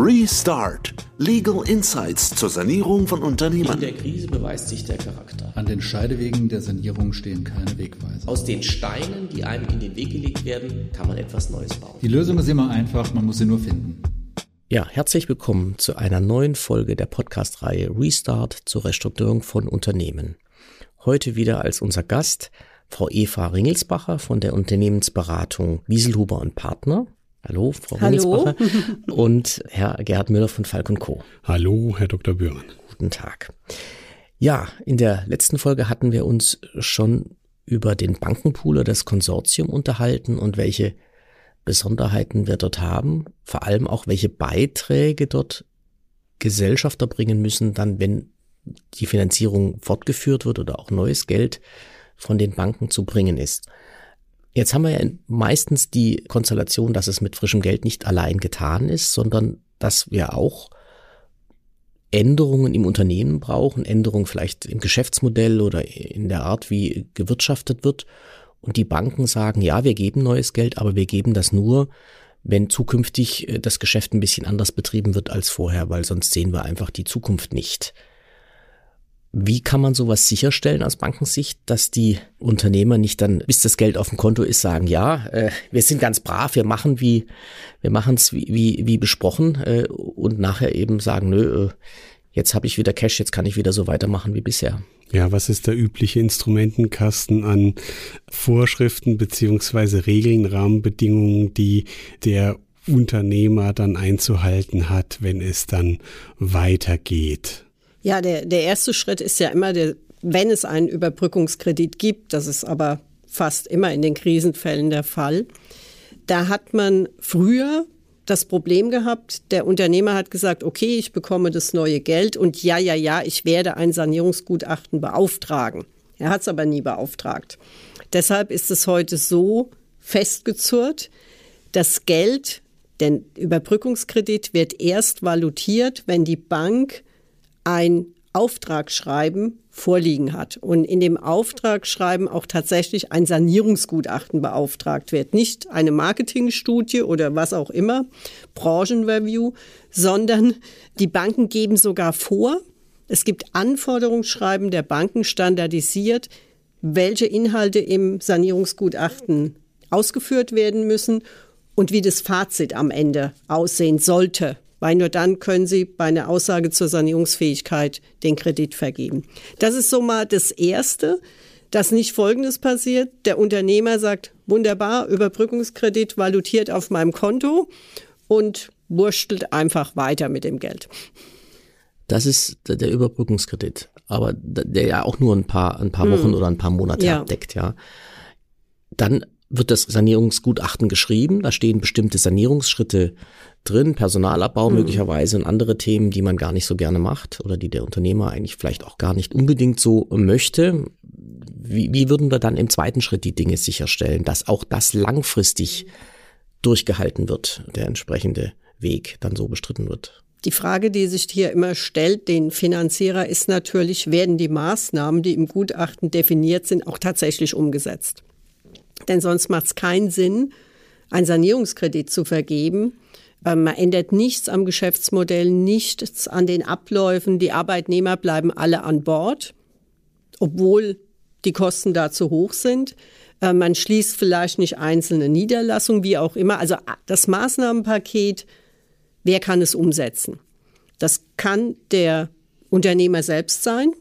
Restart. Legal Insights zur Sanierung von Unternehmen. In der Krise beweist sich der Charakter. An den Scheidewegen der Sanierung stehen keine Wegweiser. Aus den Steinen, die einem in den Weg gelegt werden, kann man etwas Neues bauen. Die Lösung ist immer einfach, man muss sie nur finden. Ja, herzlich willkommen zu einer neuen Folge der Podcast-Reihe Restart zur Restrukturierung von Unternehmen. Heute wieder als unser Gast Frau Eva Ringelsbacher von der Unternehmensberatung Wieselhuber und Partner. Hallo, Frau Hallo. Und Herr Gerhard Müller von Falk Co. Hallo, Herr Dr. Bühren. Guten Tag. Ja, in der letzten Folge hatten wir uns schon über den Bankenpooler des Konsortium unterhalten und welche Besonderheiten wir dort haben, vor allem auch welche Beiträge dort Gesellschafter bringen müssen, dann wenn die Finanzierung fortgeführt wird oder auch neues Geld von den Banken zu bringen ist. Jetzt haben wir ja meistens die Konstellation, dass es mit frischem Geld nicht allein getan ist, sondern dass wir auch Änderungen im Unternehmen brauchen, Änderungen vielleicht im Geschäftsmodell oder in der Art, wie gewirtschaftet wird. Und die Banken sagen, ja, wir geben neues Geld, aber wir geben das nur, wenn zukünftig äh, das Geschäft ein bisschen anders betrieben wird als vorher, weil sonst sehen wir einfach die Zukunft nicht. Wie kann man sowas sicherstellen aus Bankensicht, dass die Unternehmer nicht dann, bis das Geld auf dem Konto ist, sagen, ja, äh, wir sind ganz brav, wir machen wie, wir machen es wie, wie, wie besprochen äh, und nachher eben sagen, nö, äh, jetzt habe ich wieder Cash, jetzt kann ich wieder so weitermachen wie bisher. Ja, was ist der übliche Instrumentenkasten an Vorschriften beziehungsweise Regeln, Rahmenbedingungen, die der Unternehmer dann einzuhalten hat, wenn es dann weitergeht? Ja, der, der erste Schritt ist ja immer, der, wenn es einen Überbrückungskredit gibt, das ist aber fast immer in den Krisenfällen der Fall, da hat man früher das Problem gehabt, der Unternehmer hat gesagt, okay, ich bekomme das neue Geld und ja, ja, ja, ich werde ein Sanierungsgutachten beauftragen. Er hat es aber nie beauftragt. Deshalb ist es heute so festgezurrt, das Geld, der Überbrückungskredit wird erst valutiert, wenn die Bank ein Auftragsschreiben vorliegen hat und in dem Auftragsschreiben auch tatsächlich ein Sanierungsgutachten beauftragt wird. Nicht eine Marketingstudie oder was auch immer, Branchenreview, sondern die Banken geben sogar vor, es gibt Anforderungsschreiben der Banken standardisiert, welche Inhalte im Sanierungsgutachten ausgeführt werden müssen und wie das Fazit am Ende aussehen sollte weil nur dann können Sie bei einer Aussage zur Sanierungsfähigkeit den Kredit vergeben. Das ist so mal das Erste, dass nicht Folgendes passiert. Der Unternehmer sagt, wunderbar, Überbrückungskredit valutiert auf meinem Konto und wurstelt einfach weiter mit dem Geld. Das ist der Überbrückungskredit, aber der ja auch nur ein paar, ein paar Wochen hm. oder ein paar Monate ja. abdeckt, ja. Dann wird das Sanierungsgutachten geschrieben, da stehen bestimmte Sanierungsschritte drin, Personalabbau mhm. möglicherweise und andere Themen, die man gar nicht so gerne macht oder die der Unternehmer eigentlich vielleicht auch gar nicht unbedingt so möchte. Wie, wie würden wir dann im zweiten Schritt die Dinge sicherstellen, dass auch das langfristig durchgehalten wird, der entsprechende Weg dann so bestritten wird? Die Frage, die sich hier immer stellt, den Finanzierer, ist natürlich, werden die Maßnahmen, die im Gutachten definiert sind, auch tatsächlich umgesetzt? Denn sonst macht es keinen Sinn, einen Sanierungskredit zu vergeben. Ähm, man ändert nichts am Geschäftsmodell, nichts an den Abläufen. Die Arbeitnehmer bleiben alle an Bord, obwohl die Kosten da zu hoch sind. Ähm, man schließt vielleicht nicht einzelne Niederlassungen, wie auch immer. Also das Maßnahmenpaket, wer kann es umsetzen? Das kann der Unternehmer selbst sein.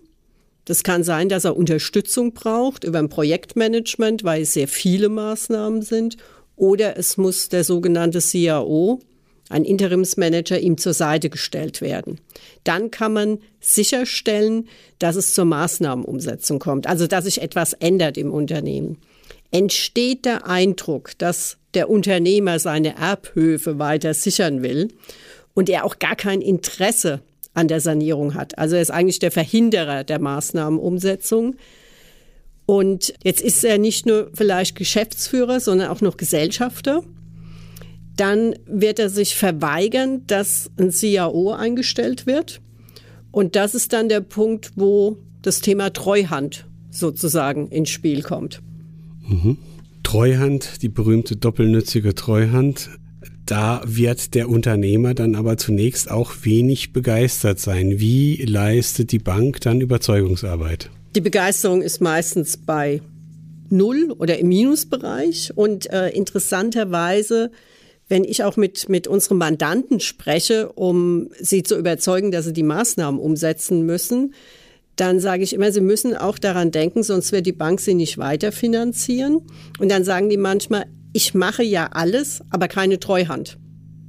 Das kann sein, dass er Unterstützung braucht über ein Projektmanagement, weil es sehr viele Maßnahmen sind. Oder es muss der sogenannte CAO, ein Interimsmanager, ihm zur Seite gestellt werden. Dann kann man sicherstellen, dass es zur Maßnahmenumsetzung kommt, also dass sich etwas ändert im Unternehmen. Entsteht der Eindruck, dass der Unternehmer seine Erbhöfe weiter sichern will und er auch gar kein Interesse an der Sanierung hat. Also er ist eigentlich der Verhinderer der Maßnahmenumsetzung. Und jetzt ist er nicht nur vielleicht Geschäftsführer, sondern auch noch Gesellschafter. Dann wird er sich verweigern, dass ein CAO eingestellt wird. Und das ist dann der Punkt, wo das Thema Treuhand sozusagen ins Spiel kommt. Mhm. Treuhand, die berühmte doppelnützige Treuhand. Da wird der Unternehmer dann aber zunächst auch wenig begeistert sein. Wie leistet die Bank dann Überzeugungsarbeit? Die Begeisterung ist meistens bei Null oder im Minusbereich und äh, interessanterweise wenn ich auch mit, mit unseren Mandanten spreche, um sie zu überzeugen, dass sie die Maßnahmen umsetzen müssen, dann sage ich immer, sie müssen auch daran denken, sonst wird die Bank sie nicht weiterfinanzieren. Und dann sagen die manchmal, ich mache ja alles, aber keine Treuhand.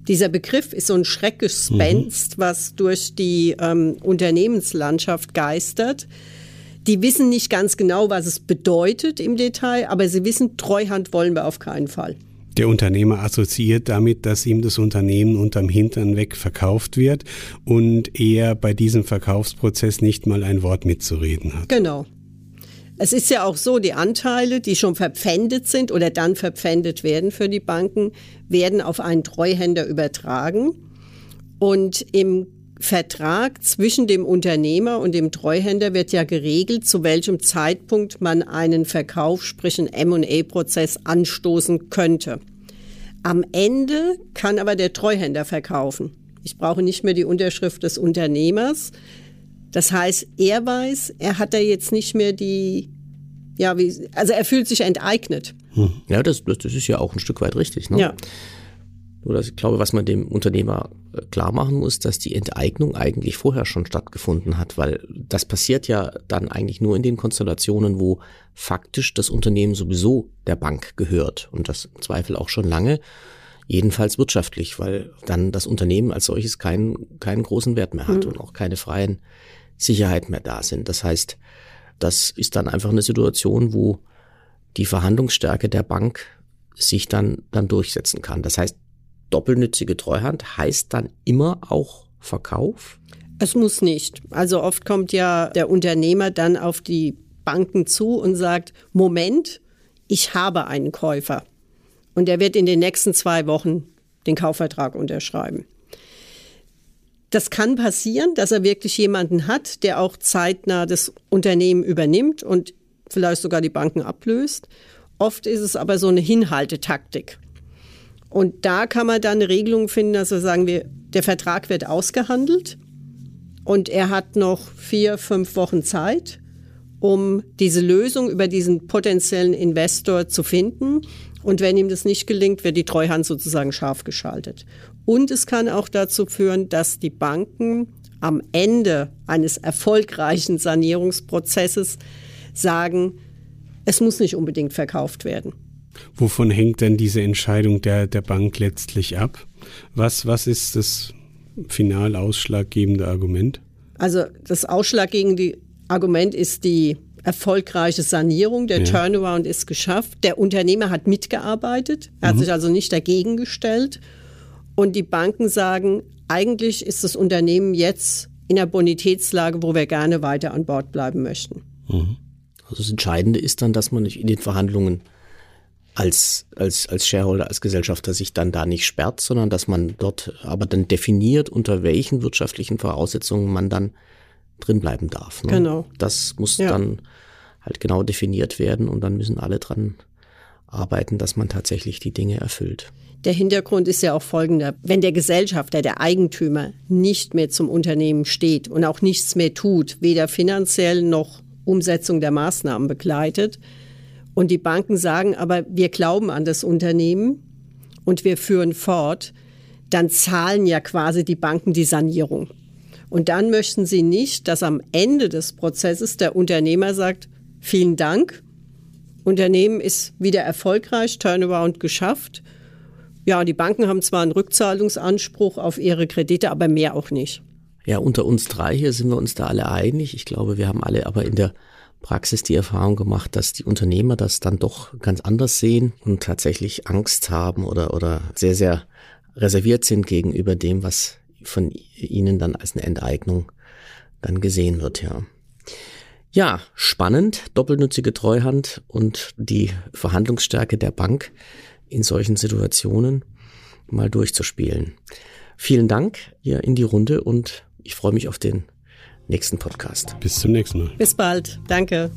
Dieser Begriff ist so ein Schreckgespenst, mhm. was durch die ähm, Unternehmenslandschaft geistert. Die wissen nicht ganz genau, was es bedeutet im Detail, aber sie wissen, Treuhand wollen wir auf keinen Fall. Der Unternehmer assoziiert damit, dass ihm das Unternehmen unterm Hintern weg verkauft wird und er bei diesem Verkaufsprozess nicht mal ein Wort mitzureden hat. Genau. Es ist ja auch so, die Anteile, die schon verpfändet sind oder dann verpfändet werden für die Banken, werden auf einen Treuhänder übertragen. Und im Vertrag zwischen dem Unternehmer und dem Treuhänder wird ja geregelt, zu welchem Zeitpunkt man einen Verkauf, sprich einen M&A-Prozess anstoßen könnte. Am Ende kann aber der Treuhänder verkaufen. Ich brauche nicht mehr die Unterschrift des Unternehmers. Das heißt, er weiß, er hat da jetzt nicht mehr die, ja, wie, also er fühlt sich enteignet. Hm. Ja, das, das, ist ja auch ein Stück weit richtig. Ne? Ja. Nur dass ich glaube, was man dem Unternehmer äh, klar machen muss, dass die Enteignung eigentlich vorher schon stattgefunden hat, weil das passiert ja dann eigentlich nur in den Konstellationen, wo faktisch das Unternehmen sowieso der Bank gehört und das im Zweifel auch schon lange, jedenfalls wirtschaftlich, weil dann das Unternehmen als solches keinen, keinen großen Wert mehr hat mhm. und auch keine freien Sicherheiten mehr da sind. Das heißt, das ist dann einfach eine Situation, wo die Verhandlungsstärke der Bank sich dann, dann durchsetzen kann. Das heißt, doppelnützige Treuhand heißt dann immer auch Verkauf? Es muss nicht. Also oft kommt ja der Unternehmer dann auf die Banken zu und sagt, Moment, ich habe einen Käufer. Und der wird in den nächsten zwei Wochen den Kaufvertrag unterschreiben. Das kann passieren, dass er wirklich jemanden hat, der auch zeitnah das Unternehmen übernimmt und vielleicht sogar die Banken ablöst. Oft ist es aber so eine Hinhaltetaktik. Und da kann man dann eine Regelung finden, also sagen wir, der Vertrag wird ausgehandelt und er hat noch vier, fünf Wochen Zeit, um diese Lösung über diesen potenziellen Investor zu finden. Und wenn ihm das nicht gelingt, wird die Treuhand sozusagen scharf geschaltet. Und es kann auch dazu führen, dass die Banken am Ende eines erfolgreichen Sanierungsprozesses sagen, es muss nicht unbedingt verkauft werden. Wovon hängt denn diese Entscheidung der, der Bank letztlich ab? Was, was ist das final ausschlaggebende Argument? Also das ausschlaggebende Argument ist die erfolgreiche Sanierung. Der ja. Turnaround ist geschafft. Der Unternehmer hat mitgearbeitet. Er mhm. hat sich also nicht dagegen gestellt. Und die Banken sagen, eigentlich ist das Unternehmen jetzt in der Bonitätslage, wo wir gerne weiter an Bord bleiben möchten. Mhm. Also das Entscheidende ist dann, dass man nicht in den Verhandlungen als, als, als Shareholder, als Gesellschafter sich dann da nicht sperrt, sondern dass man dort aber dann definiert, unter welchen wirtschaftlichen Voraussetzungen man dann drin bleiben darf. Ne? Genau. Das muss ja. dann halt genau definiert werden und dann müssen alle dran arbeiten, dass man tatsächlich die Dinge erfüllt. Der Hintergrund ist ja auch folgender. Wenn der Gesellschafter, der Eigentümer nicht mehr zum Unternehmen steht und auch nichts mehr tut, weder finanziell noch Umsetzung der Maßnahmen begleitet, und die Banken sagen aber, wir glauben an das Unternehmen und wir führen fort, dann zahlen ja quasi die Banken die Sanierung. Und dann möchten sie nicht, dass am Ende des Prozesses der Unternehmer sagt, vielen Dank, Unternehmen ist wieder erfolgreich, Turnaround geschafft. Ja, die Banken haben zwar einen Rückzahlungsanspruch auf ihre Kredite, aber mehr auch nicht. Ja, unter uns drei hier sind wir uns da alle einig. Ich glaube, wir haben alle aber in der Praxis die Erfahrung gemacht, dass die Unternehmer das dann doch ganz anders sehen und tatsächlich Angst haben oder, oder sehr, sehr reserviert sind gegenüber dem, was von ihnen dann als eine Enteignung dann gesehen wird, ja. Ja, spannend, doppelnützige Treuhand und die Verhandlungsstärke der Bank in solchen Situationen mal durchzuspielen. Vielen Dank hier in die Runde und ich freue mich auf den nächsten Podcast. Bis zum nächsten Mal. Bis bald. Danke.